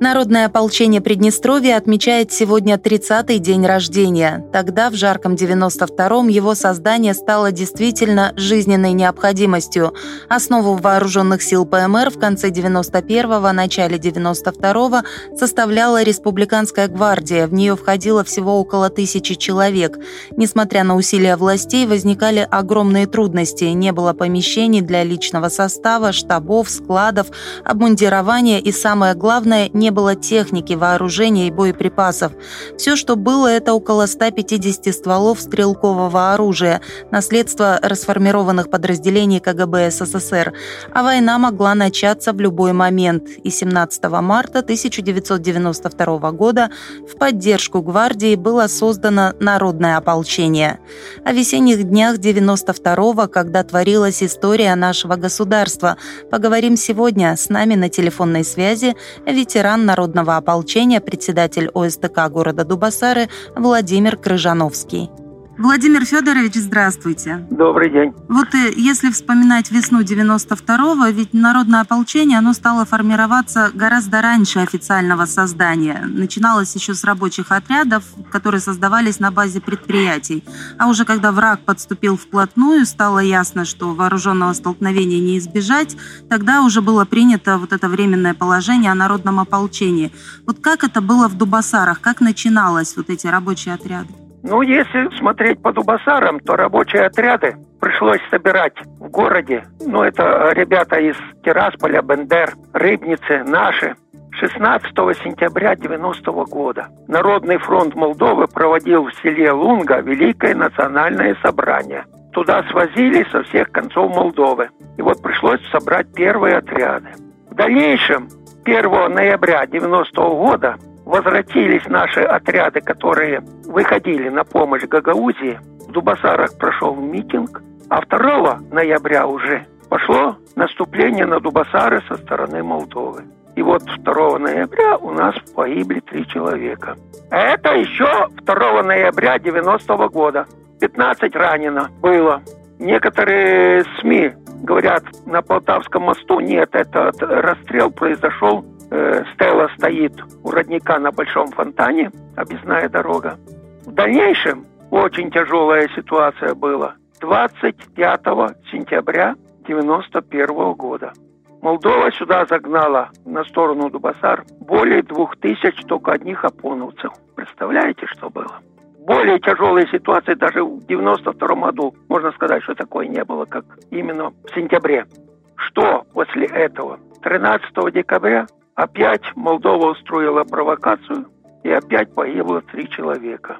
Народное ополчение Приднестровья отмечает сегодня 30-й день рождения. Тогда, в жарком 92-м, его создание стало действительно жизненной необходимостью. Основу вооруженных сил ПМР в конце 91-го, начале 92-го составляла Республиканская гвардия. В нее входило всего около тысячи человек. Несмотря на усилия властей, возникали огромные трудности. Не было помещений для личного состава, штабов, складов, обмундирования и, самое главное, не не было техники, вооружения и боеприпасов. Все, что было, это около 150 стволов стрелкового оружия, наследство расформированных подразделений КГБ СССР. А война могла начаться в любой момент. И 17 марта 1992 года в поддержку гвардии было создано Народное ополчение. О весенних днях 92-го, когда творилась история нашего государства, поговорим сегодня. С нами на телефонной связи ветеран ветеран народного ополчения, председатель ОСТК города Дубасары Владимир Крыжановский. Владимир Федорович, здравствуйте. Добрый день. Вот э, если вспоминать весну 92-го, ведь народное ополчение, оно стало формироваться гораздо раньше официального создания. Начиналось еще с рабочих отрядов, которые создавались на базе предприятий. А уже когда враг подступил вплотную, стало ясно, что вооруженного столкновения не избежать, тогда уже было принято вот это временное положение о народном ополчении. Вот как это было в Дубасарах, как начиналось вот эти рабочие отряды? Ну, если смотреть по Дубасарам, то рабочие отряды пришлось собирать в городе. Ну, это ребята из Тирасполя, Бендер, Рыбницы, наши. 16 сентября 90 года Народный фронт Молдовы проводил в селе Лунга Великое национальное собрание. Туда свозили со всех концов Молдовы. И вот пришлось собрать первые отряды. В дальнейшем, 1 ноября 90 года, возвратились наши отряды, которые выходили на помощь Гагаузии. В Дубасарах прошел митинг, а 2 ноября уже пошло наступление на Дубасары со стороны Молдовы. И вот 2 ноября у нас погибли три человека. А это еще 2 ноября 90 -го года. 15 ранено было. Некоторые СМИ говорят, на Полтавском мосту нет, этот расстрел произошел э, стела стоит у родника на Большом фонтане, объездная дорога. В дальнейшем очень тяжелая ситуация была 25 сентября 91 года. Молдова сюда загнала на сторону Дубасар более двух тысяч только одних опоновцев. Представляете, что было? Более тяжелые ситуации даже в 92 году, можно сказать, что такое не было, как именно в сентябре. Что после этого? 13 декабря Опять Молдова устроила провокацию, и опять погибло три человека.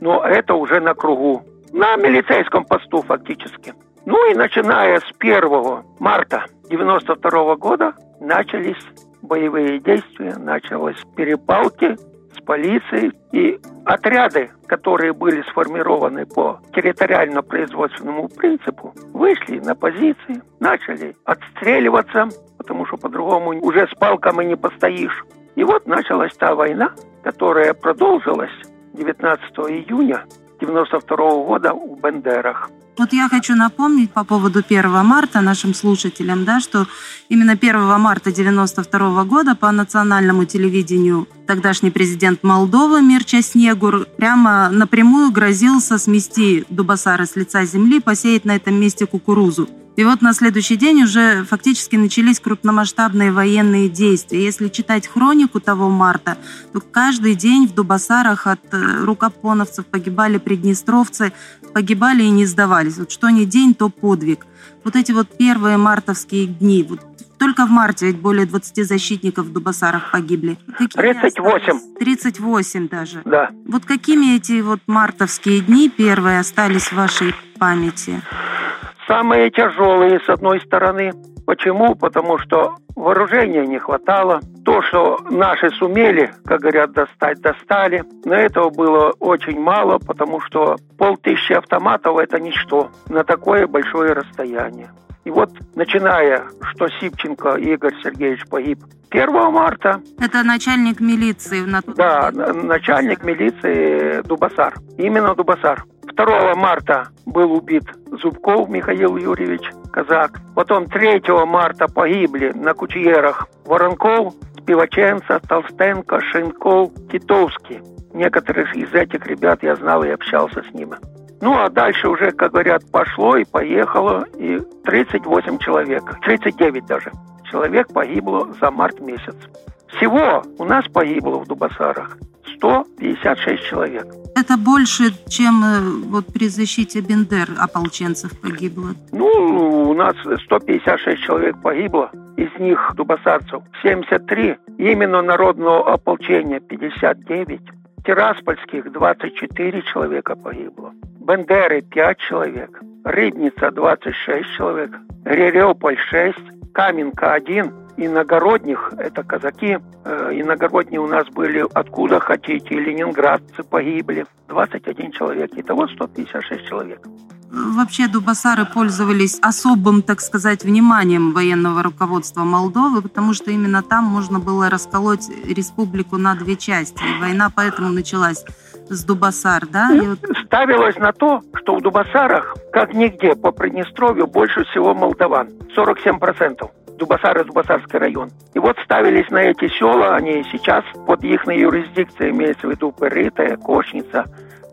Но это уже на кругу. На милицейском посту фактически. Ну и начиная с 1 марта 92 года начались боевые действия, началась перепалки с полицией. И отряды, которые были сформированы по территориально-производственному принципу, вышли на позиции, начали отстреливаться, потому что по-другому уже с палками не постоишь. И вот началась та война, которая продолжилась 19 июня 92 года в Бендерах. Вот я хочу напомнить по поводу 1 марта нашим слушателям, да, что именно 1 марта 92 года по национальному телевидению тогдашний президент Молдовы Мирча Снегур прямо напрямую грозился смести Дубасара с лица земли, посеять на этом месте кукурузу. И вот на следующий день уже фактически начались крупномасштабные военные действия. Если читать хронику того марта, то каждый день в Дубасарах от э, рукопоновцев погибали приднестровцы, погибали и не сдавались. Вот что ни день, то подвиг. Вот эти вот первые мартовские дни, вот только в марте ведь более 20 защитников в Дубасарах погибли. Какими 38. Остались? 38 даже. Да. Вот какими эти вот мартовские дни первые остались в вашей памяти? Самые тяжелые с одной стороны. Почему? Потому что вооружения не хватало. То, что наши сумели, как говорят, достать, достали. Но этого было очень мало, потому что полтысячи автоматов – это ничто на такое большое расстояние. И вот, начиная, что Сипченко Игорь Сергеевич погиб 1 марта. Это начальник милиции. На... Да, начальник милиции Дубасар. Именно Дубасар. 2 марта был убит Зубков Михаил Юрьевич, казак. Потом 3 марта погибли на Кучьерах Воронков, Спиваченца, Толстенко, Шинков, Титовский. Некоторых из этих ребят я знал и общался с ними. Ну, а дальше уже, как говорят, пошло и поехало, и 38 человек, 39 даже человек погибло за март месяц. Всего у нас погибло в Дубасарах 156 человек. Это больше, чем э, вот при защите Бендер ополченцев погибло? Ну, у нас 156 человек погибло, из них дубасарцев 73, именно народного ополчения 59, Тираспольских 24 человека погибло, Бендеры 5 человек, Рыбница 26 человек, Ререополь 6, Каменка-1, иногородних, это казаки, э, иногородние у нас были откуда хотите, ленинградцы погибли, 21 человек, итого 156 человек. Вообще дубасары пользовались особым, так сказать, вниманием военного руководства Молдовы, потому что именно там можно было расколоть республику на две части. И война поэтому началась с Дубасар, да? И вот... Ставилось на то, что в Дубасарах, как нигде по Приднестровью, больше всего молдаван. 47%. Дубасар и Дубасарский район. И вот ставились на эти села, они сейчас под их юрисдикцией, имеется в виду Пырытая, Кошница,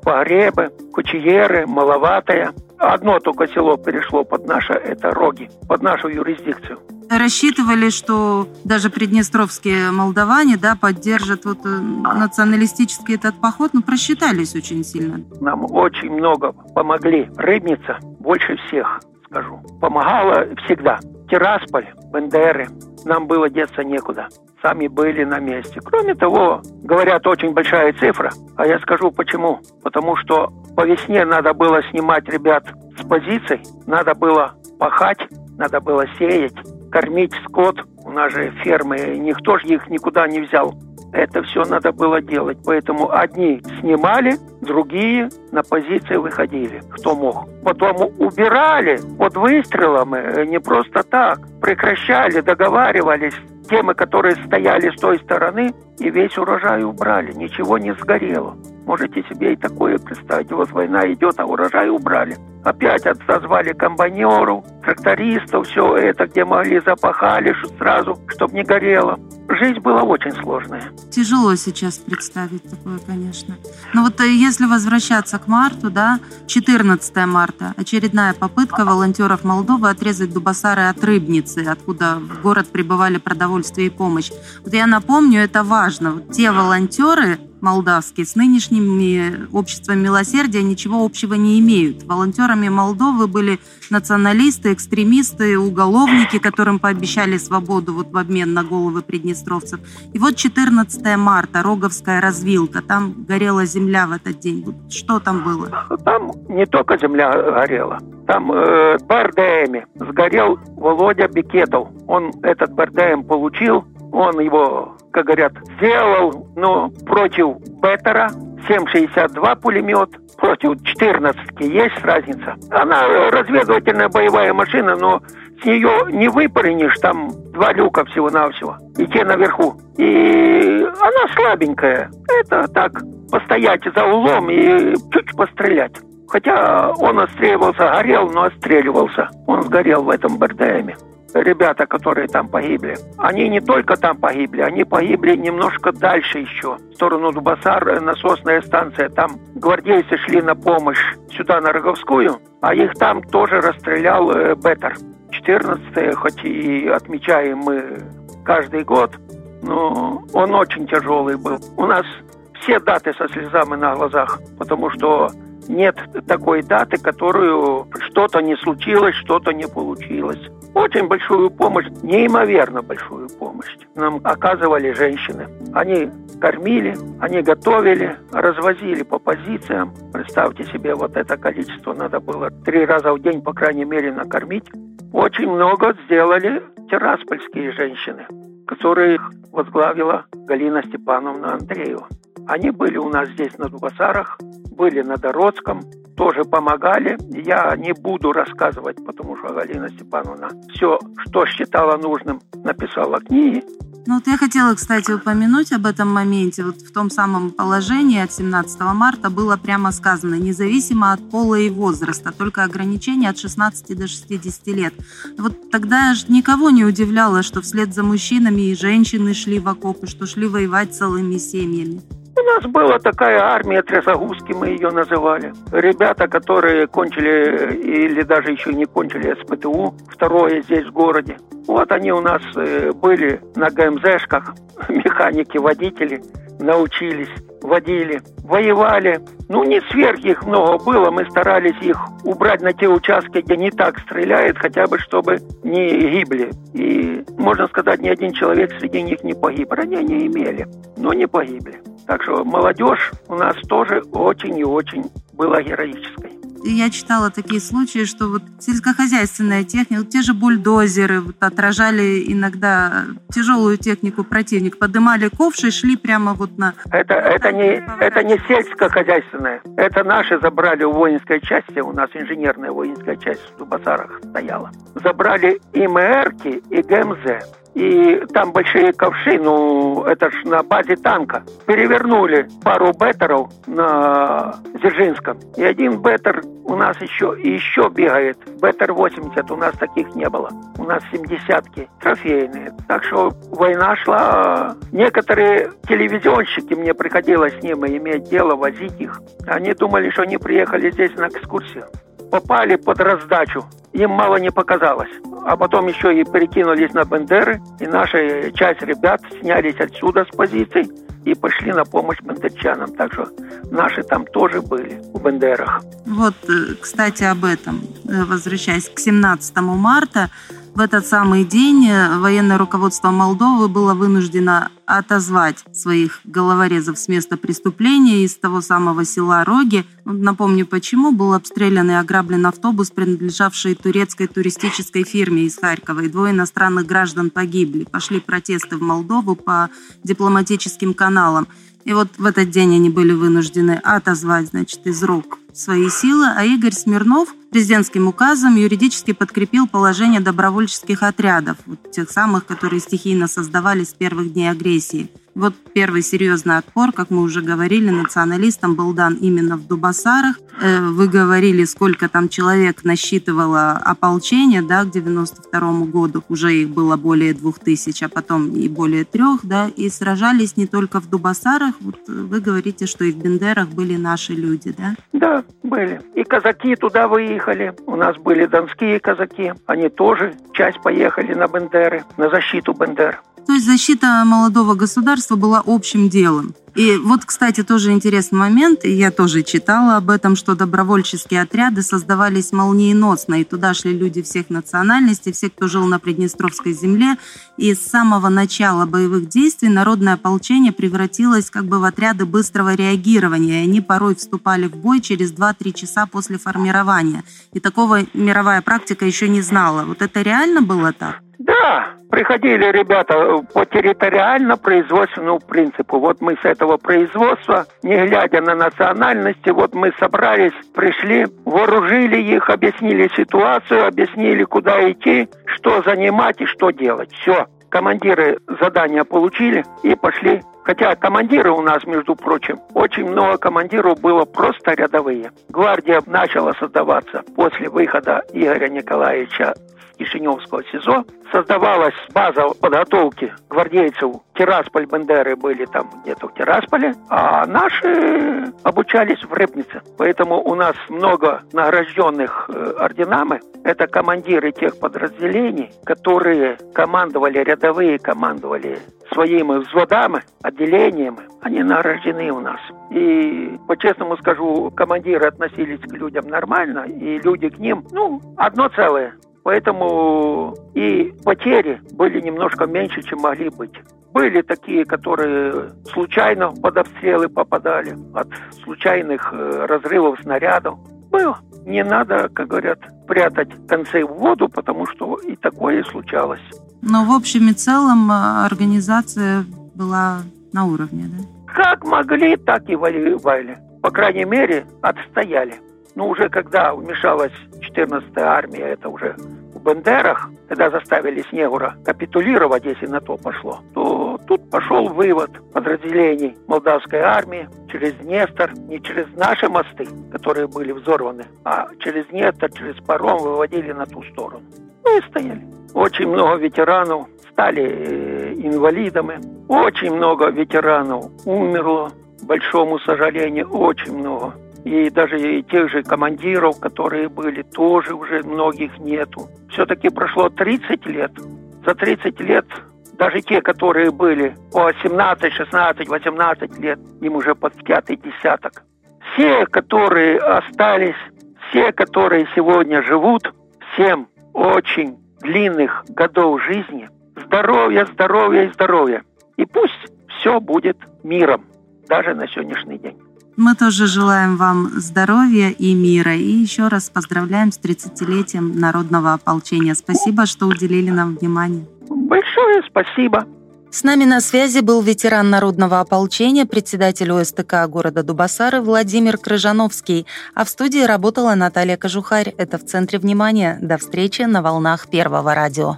Погребы, Кучиеры, Маловатая. Одно только село перешло под наше, это Роги, под нашу юрисдикцию рассчитывали, что даже приднестровские молдаване да, поддержат вот э, националистический этот поход, но просчитались очень сильно. Нам очень много помогли. Рыбница больше всех, скажу. Помогала всегда. Тирасполь, Бендеры. Нам было деться некуда. Сами были на месте. Кроме того, говорят, очень большая цифра. А я скажу почему. Потому что по весне надо было снимать ребят с позиций, надо было пахать, надо было сеять, кормить скот. У нас же фермы, никто же их никуда не взял. Это все надо было делать. Поэтому одни снимали, другие на позиции выходили, кто мог. Потом убирали под выстрелами, э, не просто так. Прекращали, договаривались темы, которые стояли с той стороны, и весь урожай убрали, ничего не сгорело. Можете себе и такое представить. Вот война идет, а урожай убрали. Опять отозвали комбайнеров, трактористов, все это, где могли, запахали сразу, чтобы не горело. Жизнь была очень сложная. Тяжело сейчас представить такое, конечно. Но вот э, если возвращаться к марту, да, 14 марта, очередная попытка волонтеров Молдовы отрезать Дубасары от Рыбницы, откуда в город прибывали продовольствие и помощь. Вот я напомню, это важно. Вот те волонтеры, молдавские с нынешними обществом милосердия ничего общего не имеют. Волонтерами Молдовы были националисты, экстремисты, уголовники, которым пообещали свободу вот в обмен на головы приднестровцев. И вот 14 марта, Роговская развилка, там горела земля в этот день. Что там было? Там не только земля горела, там э, БРДМ сгорел Володя Бекетов. Он этот БРДМ получил, он его, как говорят, сделал, но против Беттера 7,62 пулемет, против 14 есть разница. Она разведывательная боевая машина, но с нее не выпрыгнешь, там два люка всего-навсего, и те наверху. И она слабенькая. Это так, постоять за углом и чуть пострелять. Хотя он отстреливался, горел, но отстреливался. Он сгорел в этом БРДМе ребята, которые там погибли, они не только там погибли, они погибли немножко дальше еще, в сторону Дубасар, э, насосная станция. Там гвардейцы шли на помощь сюда, на Роговскую, а их там тоже расстрелял э, Беттер. 14 хоть и отмечаем мы каждый год, но он очень тяжелый был. У нас все даты со слезами на глазах, потому что нет такой даты, которую что-то не случилось, что-то не получилось. Очень большую помощь, неимоверно большую помощь нам оказывали женщины. Они кормили, они готовили, развозили по позициям. Представьте себе, вот это количество надо было три раза в день, по крайней мере, накормить. Очень много сделали тираспольские женщины, которые возглавила Галина Степановна Андреева. Они были у нас здесь на Дубасарах, были на Дородском, тоже помогали. Я не буду рассказывать, потому что Галина Степановна все, что считала нужным, написала книги. Ну вот я хотела, кстати, упомянуть об этом моменте. Вот в том самом положении от 17 марта было прямо сказано, независимо от пола и возраста, только ограничение от 16 до 60 лет. Вот тогда же никого не удивляло, что вслед за мужчинами и женщины шли в окопы, что шли воевать целыми семьями. У нас была такая армия Трясогузки, мы ее называли. Ребята, которые кончили или даже еще не кончили СПТУ, второе здесь в городе. Вот они у нас э, были на ГМЗшках, механики, водители, научились, водили, воевали. Ну, не сверх их много было, мы старались их убрать на те участки, где не так стреляют, хотя бы чтобы не гибли. И, можно сказать, ни один человек среди них не погиб. Ранения имели, но не погибли. Так что молодежь у нас тоже очень и очень была героической. Я читала такие случаи, что вот сельскохозяйственная техника, те же бульдозеры вот отражали иногда тяжелую технику противник, поднимали ковши и шли прямо вот на... Это, это, не, это не сельскохозяйственная. Это наши забрали у воинской части, у нас инженерная воинская часть в Дубасарах стояла. Забрали и МРки, и ГМЗ и там большие ковши, ну, это ж на базе танка. Перевернули пару беттеров на Дзержинском. И один беттер у нас еще и еще бегает. Беттер 80, у нас таких не было. У нас 70-ки трофейные. Так что война шла. Некоторые телевизионщики, мне приходилось с ними иметь дело, возить их. Они думали, что они приехали здесь на экскурсию попали под раздачу. Им мало не показалось. А потом еще и перекинулись на Бендеры, и наша часть ребят снялись отсюда с позиций и пошли на помощь бендерчанам. Так что наши там тоже были в Бендерах. Вот, э, кстати, об этом. Э, возвращаясь к 17 марта, в этот самый день э, военное руководство Молдовы было вынуждено отозвать своих головорезов с места преступления из того самого села Роги. Напомню, почему. Был обстрелян и ограблен автобус, принадлежавший турецкой туристической фирме из Харькова. И двое иностранных граждан погибли. Пошли протесты в Молдову по дипломатическим каналам. И вот в этот день они были вынуждены отозвать, значит, из рук свои силы, а Игорь Смирнов президентским указом юридически подкрепил положение добровольческих отрядов, вот тех самых, которые стихийно создавались с первых дней агрессии. Вот первый серьезный отпор, как мы уже говорили, националистам был дан именно в Дубасарах. Э, вы говорили, сколько там человек насчитывало ополчение, да, к 92 году. Уже их было более двух тысяч, а потом и более трех, да, и сражались не только в Дубасарах. Вот вы говорите, что и в Бендерах были наши люди, да? Да, были. И казаки туда выехали. У нас были донские казаки. Они тоже часть поехали на Бендеры, на защиту Бендер. То есть защита молодого государства была общим делом. И вот, кстати, тоже интересный момент, я тоже читала об этом, что добровольческие отряды создавались молниеносно, и туда шли люди всех национальностей, все, кто жил на Приднестровской земле, и с самого начала боевых действий народное ополчение превратилось как бы в отряды быстрого реагирования, и они порой вступали в бой через 2-3 часа после формирования. И такого мировая практика еще не знала. Вот это реально было так? Да, приходили ребята по территориально-производственному принципу. Вот мы с этого производства, не глядя на национальности, вот мы собрались, пришли, вооружили их, объяснили ситуацию, объяснили, куда идти, что занимать и что делать. Все. Командиры задания получили и пошли Хотя командиры у нас, между прочим, очень много командиров было просто рядовые. Гвардия начала создаваться после выхода Игоря Николаевича Кишиневского СИЗО. Создавалась база подготовки гвардейцев. Тирасполь, Бендеры были там где-то в Тирасполе, а наши обучались в Рыбнице. Поэтому у нас много награжденных э, орденами. Это командиры тех подразделений, которые командовали, рядовые командовали своими взводами, отделениями. Они награждены у нас. И, по-честному скажу, командиры относились к людям нормально, и люди к ним, ну, одно целое. Поэтому и потери были немножко меньше, чем могли быть. Были такие, которые случайно под обстрелы попадали от случайных э, разрывов снарядов. Было. Не надо, как говорят, прятать концы в воду, потому что и такое случалось. Но в общем и целом э, организация была на уровне, да? Как могли, так и воевали. По крайней мере, отстояли. Ну, уже когда вмешалась 14-я армия, это уже в Бендерах, когда заставили Снегура капитулировать, если на то пошло, то тут пошел вывод подразделений молдавской армии через Днестр, не через наши мосты, которые были взорваны, а через Днестр, через паром выводили на ту сторону. Ну и стояли. Очень много ветеранов стали э, инвалидами. Очень много ветеранов умерло, большому сожалению, очень много. И даже и тех же командиров, которые были, тоже уже многих нету. Все-таки прошло 30 лет. За 30 лет даже те, которые были по 17, 16, 18 лет, им уже под пятый десяток. Все, которые остались, все, которые сегодня живут, всем очень длинных годов жизни, здоровья, здоровья и здоровья. И пусть все будет миром, даже на сегодняшний день. Мы тоже желаем вам здоровья и мира. И еще раз поздравляем с 30-летием Народного ополчения. Спасибо, что уделили нам внимание. Большое спасибо. С нами на связи был ветеран Народного ополчения, председатель ОСТК города Дубасары Владимир Крыжановский. А в студии работала Наталья Кожухарь. Это в центре внимания. До встречи на волнах Первого радио.